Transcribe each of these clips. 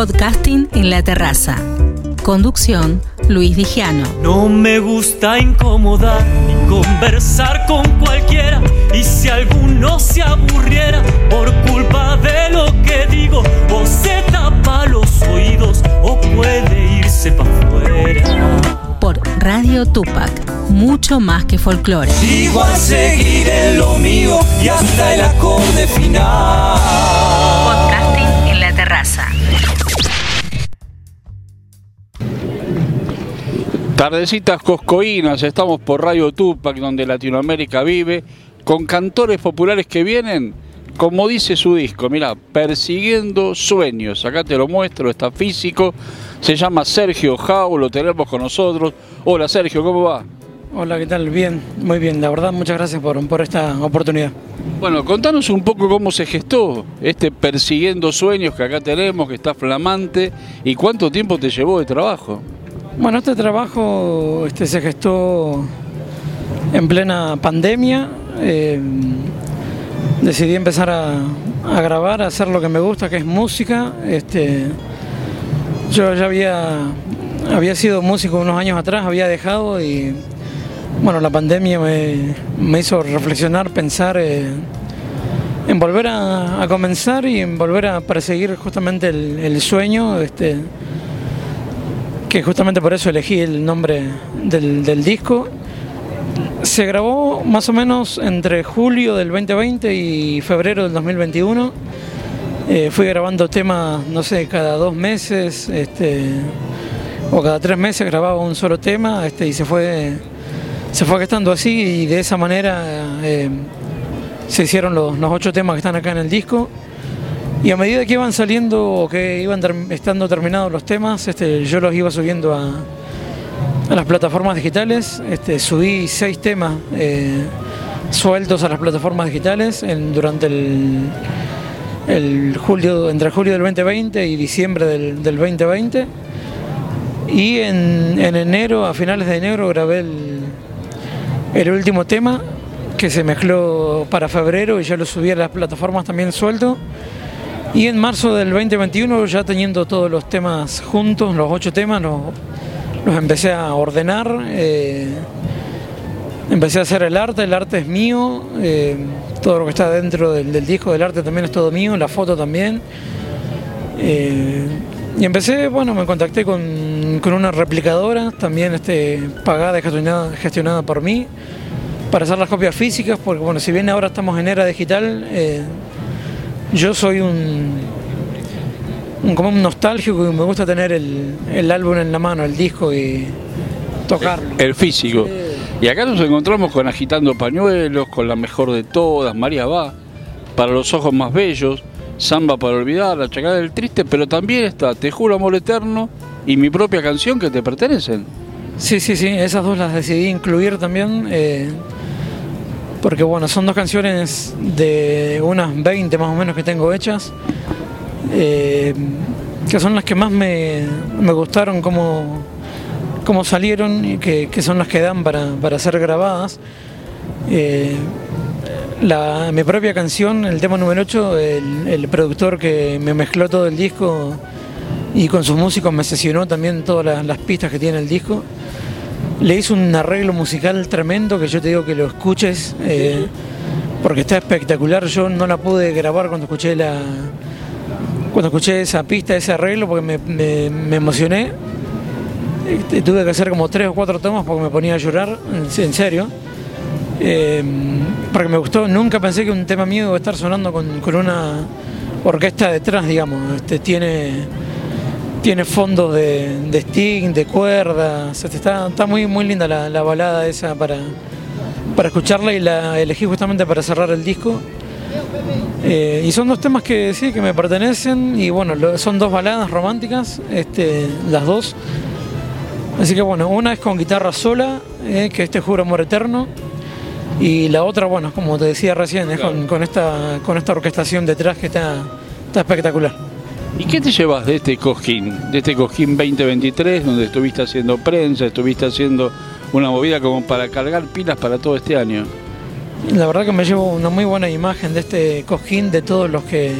Podcasting en la terraza. Conducción, Luis Vigiano. No me gusta incomodar ni conversar con cualquiera. Y si alguno se aburriera por culpa de lo que digo, o se tapa los oídos o puede irse para afuera. Por Radio Tupac, mucho más que folclore. Igual seguiré lo mío y hasta el acorde final. Podcasting en la terraza. Tardecitas coscoínas, estamos por Radio Tupac, donde Latinoamérica vive, con cantores populares que vienen, como dice su disco, mira, persiguiendo sueños. Acá te lo muestro, está físico, se llama Sergio Jau, lo tenemos con nosotros. Hola Sergio, ¿cómo va? Hola, ¿qué tal? Bien, muy bien. La verdad, muchas gracias por, por esta oportunidad. Bueno, contanos un poco cómo se gestó este persiguiendo sueños que acá tenemos, que está flamante, y cuánto tiempo te llevó de trabajo. Bueno, este trabajo este, se gestó en plena pandemia. Eh, decidí empezar a, grabar, a hacer lo que me gusta, que es música. Este, yo ya había, había sido músico unos años atrás, había dejado y bueno, la pandemia me, me hizo reflexionar, pensar eh, en volver a, a comenzar y en volver a perseguir justamente el, el sueño. Este, que justamente por eso elegí el nombre del, del disco. Se grabó más o menos entre julio del 2020 y febrero del 2021. Eh, fui grabando temas, no sé, cada dos meses este, o cada tres meses grababa un solo tema este, y se fue, se fue gestando así y de esa manera eh, se hicieron los, los ocho temas que están acá en el disco. Y a medida que iban saliendo o que iban estando terminados los temas, este, yo los iba subiendo a, las plataformas digitales. Este, subí seis temas eh, sueltos a las plataformas digitales durante el, julio, entre julio del 2020 y diciembre del, del 2020. Y en, en enero, a finales de enero, grabé el último tema que se mezcló para febrero y ya lo subí a las plataformas también suelto. Y en marzo del 2021, ya teniendo todos los temas juntos, los ocho temas, los, los empecé a ordenar. eh, empecé a hacer el arte, el arte es mío. eh, todo lo que está dentro del, disco del arte también es todo mío, la foto también. Eh, y empecé, bueno, me contacté con, con una replicadora, también este, pagada y gestionada, gestionada por mí, para hacer las copias físicas, porque bueno, si bien ahora estamos en era digital, yo soy un, un- como un nostálgico y me gusta tener el, el álbum en la mano, el disco y tocarlo. El físico. Y acá nos encontramos con Agitando Pañuelos, con la mejor de todas, María Va, para los ojos más bellos, Samba para olvidar, La chacada del triste, pero también está Te juro amor eterno y mi propia canción que te pertenecen. Sí, sí, sí, esas dos las decidí incluir también, eh, porque bueno, son dos canciones de unas 20 más o menos que tengo hechas, eh, que son las que más me, me gustaron como, como salieron y que, que son las que dan para, para ser grabadas. Eh, la, mi propia canción, el tema número 8, el, el productor que me mezcló todo el disco y con sus músicos me sesionó también todas las, las pistas que tiene el disco. Le hizo un arreglo musical tremendo que yo te digo que lo escuches eh, porque está espectacular. Yo no la pude grabar cuando escuché la cuando escuché esa pista, ese arreglo, porque me, emocioné. Eh, Tuve que hacer como tres o cuatro tomas porque me ponía a llorar, en serio. Eh, porque me gustó, nunca pensé que un tema mío iba a estar sonando con, con una orquesta detrás, digamos. Este, tiene, tiene fondos de, de Sting, de cuerdas. está, está muy, muy linda la, la balada esa para, para escucharla y la elegí justamente para cerrar el disco. Eh, y son dos temas que sí, que me pertenecen y bueno, lo- son dos baladas románticas, este, las dos. Así que bueno, una es con guitarra sola, eh, que este juro amor eterno, y la otra, bueno, como te decía recién, es con, con esta, con esta orquestación detrás que está, está espectacular. ¿Y qué te llevas de este Cojín? De este Cojín 2023, donde estuviste haciendo prensa, estuviste haciendo una movida como para cargar pilas para todo este año. La verdad que me llevo una muy buena imagen de este cojín, de todos los que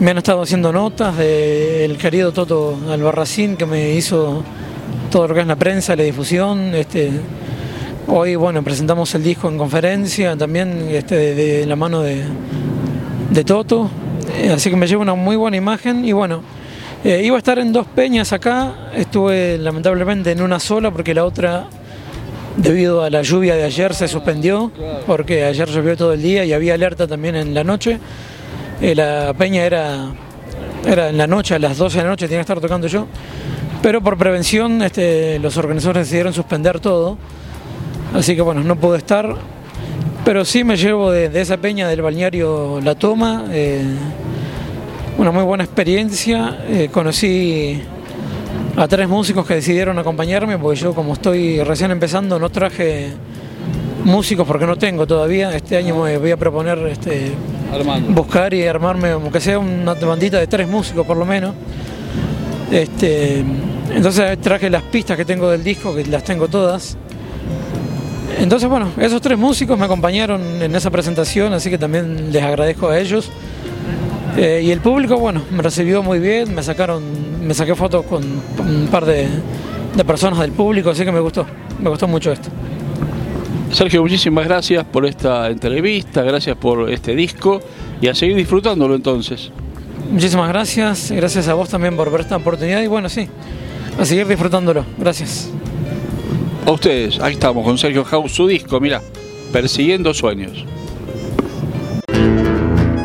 me han estado haciendo notas del querido Toto Albarracín que me hizo todo lo que es la prensa, la difusión. Este, hoy, bueno, presentamos el disco en conferencia también este, de, la mano de, Toto. Eh, así que me llevo una muy buena imagen y bueno, eh, iba a estar en dos peñas acá, estuve lamentablemente en una sola porque la otra, debido a la lluvia de ayer, se suspendió, porque ayer llovió todo el día y había alerta también en la noche. Eh, la peña era, era en la noche, a las 12 de la noche tenía que estar tocando yo. Pero por prevención este, los organizadores decidieron suspender todo. Así que bueno, no pude estar. Pero sí me llevo de, esa peña del balneario La Toma. Una muy buena experiencia. Eh, conocí a tres músicos que decidieron acompañarme, porque yo como estoy recién empezando no traje músicos porque no tengo todavía. Este año me voy a proponer este, buscar y armarme, aunque sea una bandita de tres músicos por lo menos. Este, entonces traje las pistas que tengo del disco, que las tengo todas. Entonces, bueno, esos tres músicos me acompañaron en esa presentación, así que también les agradezco a ellos. Eh, y el público, bueno, me recibió muy bien, me sacaron, me saqué fotos con un par de, de personas del público, así que me gustó, me gustó mucho esto. Sergio, muchísimas gracias por esta entrevista, gracias por este disco y a seguir disfrutándolo entonces. Muchísimas gracias, gracias a vos también por ver esta oportunidad y bueno, sí, a seguir disfrutándolo. Gracias. A ustedes, ahí estamos con Sergio House, su disco, mira, Persiguiendo Sueños.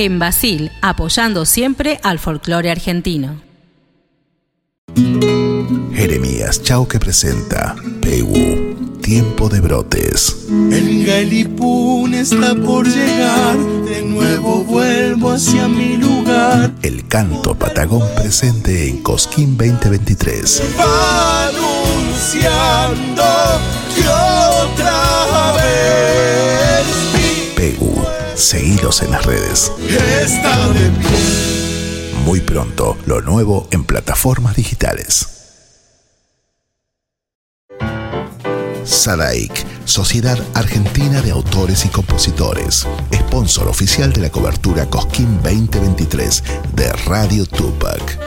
En Basil, apoyando siempre al folclore argentino. Jeremías Chau que presenta Pegu, Tiempo de Brotes. El Galipún está por llegar, de nuevo vuelvo hacia mi lugar. El canto Patagón presente en Cosquín 2023. anunciando que otra vez. Pegu, seguidos en las redes. Muy pronto, lo nuevo en plataformas digitales. SADAIC, Sociedad Argentina de Autores y Compositores, sponsor oficial de la cobertura Cosquín 2023 de Radio Tupac.